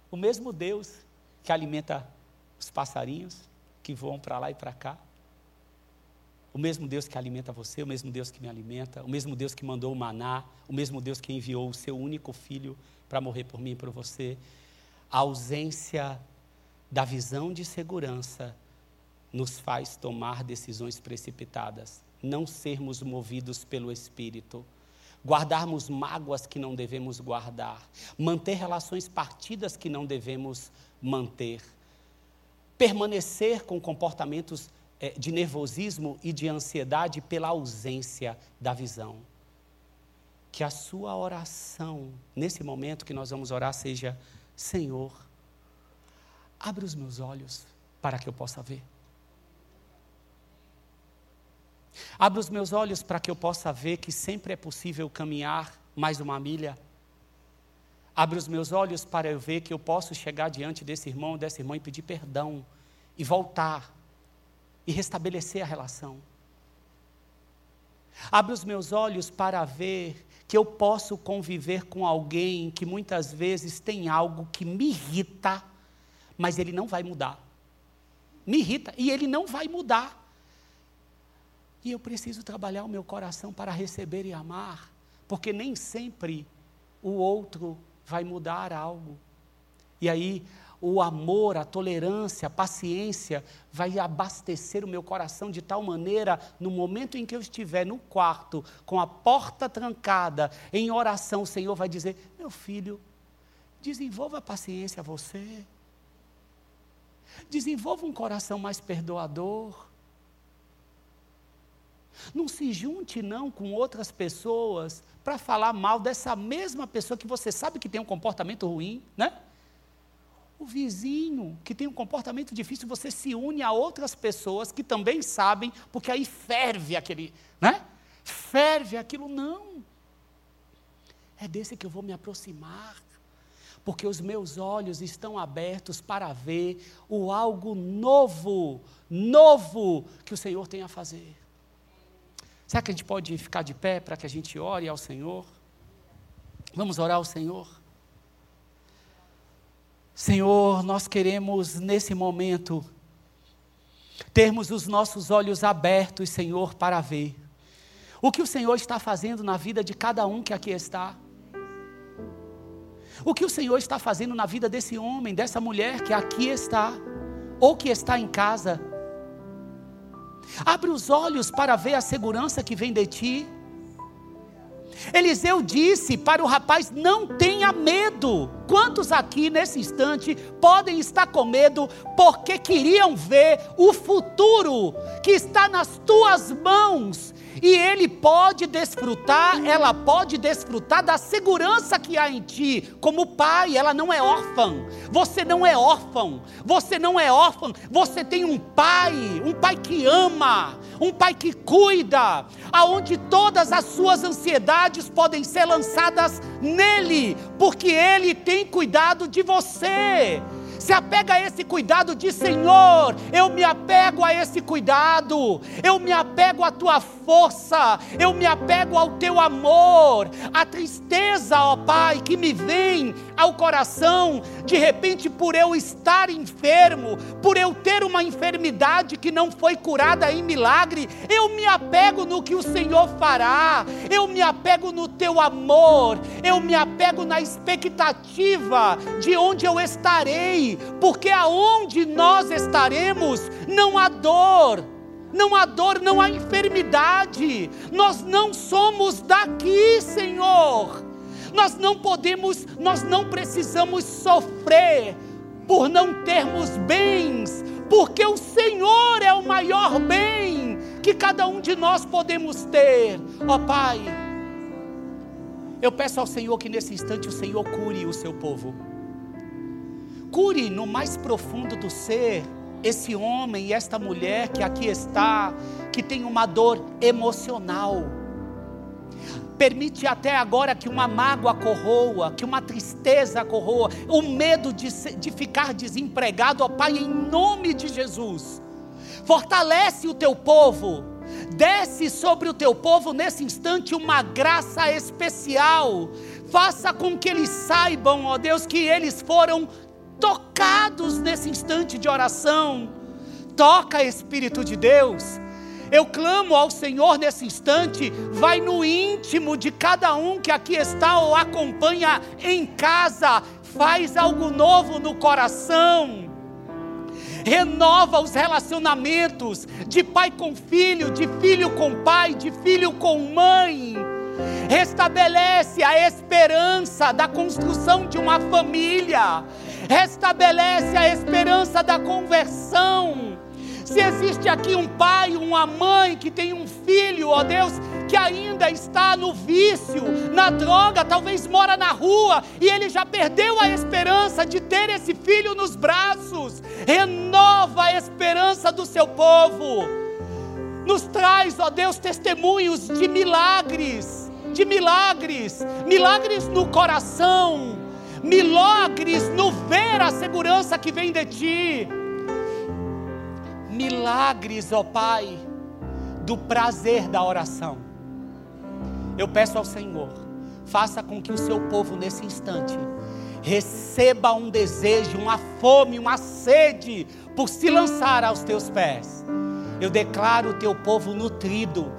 [SPEAKER 1] O mesmo Deus que alimenta os passarinhos que voam para lá e para cá o mesmo Deus que alimenta você, o mesmo Deus que me alimenta, o mesmo Deus que mandou o maná, o mesmo Deus que enviou o seu único filho para morrer por mim e por você. A ausência da visão de segurança nos faz tomar decisões precipitadas, não sermos movidos pelo Espírito, guardarmos mágoas que não devemos guardar, manter relações partidas que não devemos manter, permanecer com comportamentos é, de nervosismo e de ansiedade pela ausência da visão. Que a sua oração, nesse momento que nós vamos orar, seja: Senhor, abre os meus olhos para que eu possa ver. Abre os meus olhos para que eu possa ver que sempre é possível caminhar mais uma milha. Abre os meus olhos para eu ver que eu posso chegar diante desse irmão, dessa irmã e pedir perdão e voltar e restabelecer a relação. Abre os meus olhos para ver que eu posso conviver com alguém que muitas vezes tem algo que me irrita, mas ele não vai mudar. Me irrita e ele não vai mudar. E eu preciso trabalhar o meu coração para receber e amar, porque nem sempre o outro vai mudar algo. E aí o amor, a tolerância, a paciência vai abastecer o meu coração de tal maneira, no momento em que eu estiver no quarto, com a porta trancada, em oração, o Senhor vai dizer: Meu filho, desenvolva a paciência você. Desenvolva um coração mais perdoador. Não se junte não com outras pessoas para falar mal dessa mesma pessoa que você sabe que tem um comportamento ruim, né? O vizinho que tem um comportamento difícil, você se une a outras pessoas que também sabem, porque aí ferve aquele, né? Ferve aquilo, não. É desse que eu vou me aproximar, porque os meus olhos estão abertos para ver o algo novo, novo que o Senhor tem a fazer. Será que a gente pode ficar de pé para que a gente ore ao Senhor? Vamos orar ao Senhor? Senhor, nós queremos nesse momento termos os nossos olhos abertos, Senhor, para ver o que o Senhor está fazendo na vida de cada um que aqui está. O que o Senhor está fazendo na vida desse homem, dessa mulher que aqui está, ou que está em casa. Abre os olhos para ver a segurança que vem de ti. Eliseu disse para o rapaz: Não tenha medo. Quantos aqui nesse instante podem estar com medo porque queriam ver o futuro que está nas tuas mãos e ele pode desfrutar, ela pode desfrutar da segurança que há em ti, como pai, ela não é órfã. Você não é órfão, você não é órfã, você tem um pai, um pai que ama, um pai que cuida, aonde todas as suas ansiedades podem ser lançadas nele, porque ele tem cuidado de você se apega a esse cuidado, diz: Senhor, eu me apego a esse cuidado, eu me apego à tua força, eu me apego ao teu amor, a tristeza, ó Pai, que me vem ao coração, de repente por eu estar enfermo, por eu ter uma enfermidade que não foi curada em milagre, eu me apego no que o Senhor fará, eu me apego no teu amor, eu me apego na expectativa de onde eu estarei, porque aonde nós estaremos não há dor, não há dor, não há enfermidade. Nós não somos daqui, Senhor. Nós não podemos, nós não precisamos sofrer por não termos bens, porque o Senhor é o maior bem que cada um de nós podemos ter. Ó oh, Pai, eu peço ao Senhor que nesse instante o Senhor cure o seu povo. Cure no mais profundo do ser esse homem e esta mulher que aqui está, que tem uma dor emocional. Permite até agora que uma mágoa corroa, que uma tristeza corroa, o medo de, de ficar desempregado, ó Pai, em nome de Jesus. Fortalece o teu povo, desce sobre o teu povo nesse instante uma graça especial. Faça com que eles saibam, ó Deus, que eles foram tocados nesse instante de oração. Toca, Espírito de Deus. Eu clamo ao Senhor nesse instante, vai no íntimo de cada um que aqui está ou acompanha em casa, faz algo novo no coração. Renova os relacionamentos de pai com filho, de filho com pai, de filho com mãe restabelece a esperança da construção de uma família, restabelece a esperança da conversão. Se existe aqui um pai, uma mãe que tem um filho, ó Deus, que ainda está no vício, na droga, talvez mora na rua e ele já perdeu a esperança de ter esse filho nos braços, renova a esperança do seu povo. Nos traz, ó Deus, testemunhos de milagres, de milagres, milagres no coração, milagres no ver a segurança que vem de ti. Milagres, ó Pai, do prazer da oração. Eu peço ao Senhor, faça com que o seu povo nesse instante receba um desejo, uma fome, uma sede por se lançar aos teus pés. Eu declaro o teu povo nutrido,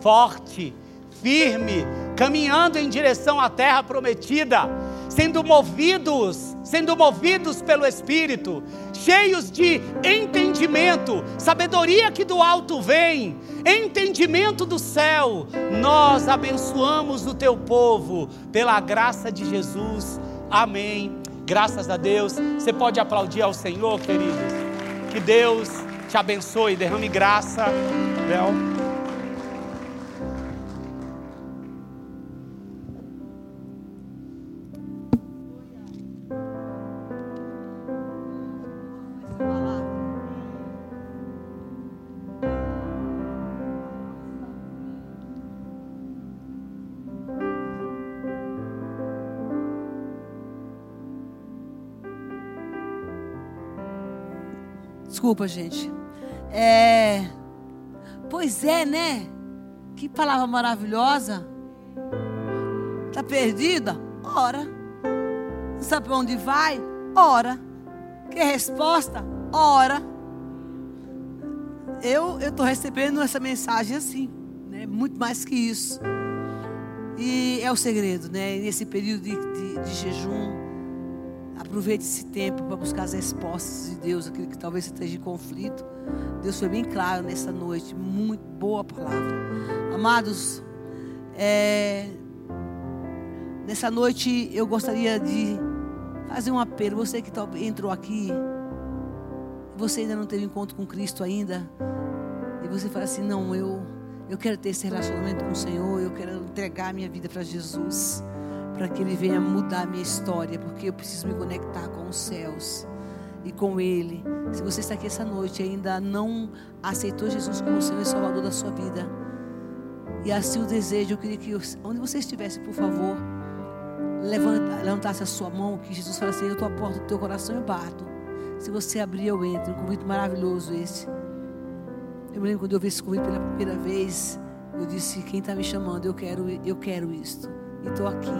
[SPEAKER 1] forte, firme, caminhando em direção à terra prometida sendo movidos, sendo movidos pelo Espírito, cheios de entendimento, sabedoria que do alto vem, entendimento do céu. Nós abençoamos o teu povo pela graça de Jesus. Amém. Graças a Deus. Você pode aplaudir ao Senhor, queridos. Que Deus te abençoe, derrame graça. Léo.
[SPEAKER 2] Desculpa, gente. É. Pois é, né? Que palavra maravilhosa. Tá perdida? Ora. Não sabe para onde vai? Ora. Quer resposta? Ora. Eu estou recebendo essa mensagem assim, né? Muito mais que isso. E é o segredo, né? Nesse período de, de, de jejum, Aproveite esse tempo para buscar as respostas de Deus, aquilo que talvez esteja em conflito. Deus foi bem claro nessa noite, muito boa palavra. Amados, é, nessa noite eu gostaria de fazer um apelo. Você que entrou aqui, você ainda não teve encontro com Cristo ainda, e você fala assim: não, eu, eu quero ter esse relacionamento com o Senhor, eu quero entregar minha vida para Jesus para que Ele venha mudar a minha história, porque eu preciso me conectar com os céus e com Ele. Se você está aqui essa noite e ainda não aceitou Jesus como Senhor e Salvador da sua vida, e assim o desejo, eu queria que onde você estivesse, por favor, levanta, levantasse a sua mão, que Jesus fala assim: Eu estou à porta do teu coração e bato. Se você abrir, eu entro. Um convite maravilhoso esse. Eu me lembro quando eu vi esse convite pela primeira vez, eu disse: Quem está me chamando? Eu quero, eu quero isto. E estou aqui.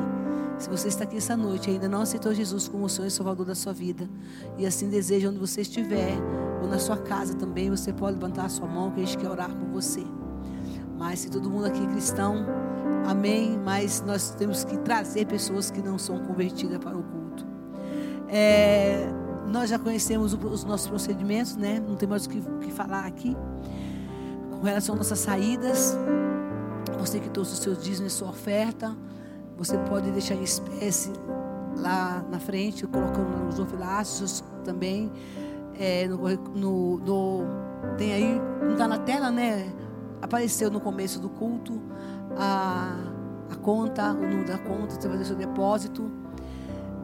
[SPEAKER 2] Se você está aqui essa noite e ainda não aceitou Jesus como o Senhor e Salvador da sua vida, e assim deseja onde você estiver, ou na sua casa também, você pode levantar a sua mão que a gente quer orar por você. Mas se todo mundo aqui é cristão, amém. Mas nós temos que trazer pessoas que não são convertidas para o culto. É, nós já conhecemos os nossos procedimentos, né? Não tem mais o que, que falar aqui. com relação às nossas saídas. Você que trouxe os seus dízimos e sua oferta, você pode deixar em espécie lá na frente, colocando nos ofilácios também. É, no, no, no, tem aí, não está na tela, né? Apareceu no começo do culto a, a conta, o número da conta, você vai fazer seu depósito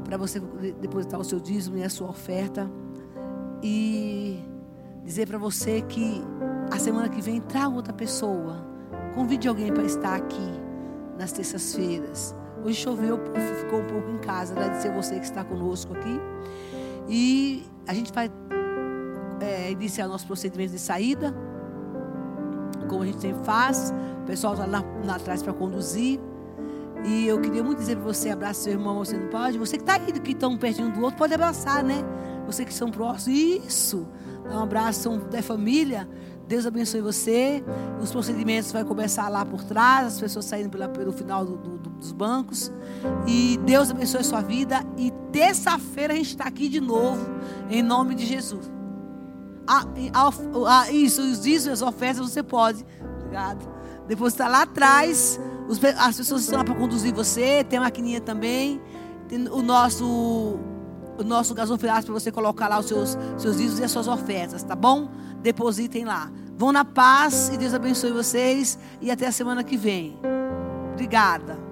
[SPEAKER 2] para você depositar o seu dízimo e a sua oferta. E dizer para você que a semana que vem traga outra pessoa. Convide alguém para estar aqui nas terças-feiras. Hoje choveu, ficou um pouco em casa. Agradecer a você que está conosco aqui. E a gente vai é, iniciar nosso procedimento de saída. Como a gente sempre faz. O pessoal está lá, lá atrás para conduzir. E eu queria muito dizer para você, abraça seu irmão, você não pode. Você que está aí, que estão pertinho do outro, pode abraçar, né? Você que são próximos. Isso. Dá um abraço da família. Deus abençoe você. Os procedimentos vai começar lá por trás, as pessoas saindo pela, pelo final do, do, dos bancos. E Deus abençoe a sua vida. E terça-feira a gente está aqui de novo, em nome de Jesus. Ah, isso, isso, as ofertas você pode. Obrigado. Depois está lá atrás. Os, as pessoas estão lá para conduzir você. Tem a maquininha também. Tem o nosso o nosso gasofilaço para você colocar lá os seus, seus dízimos e as suas ofertas, tá bom? Depositem lá. Vão na paz e Deus abençoe vocês. E até a semana que vem. Obrigada.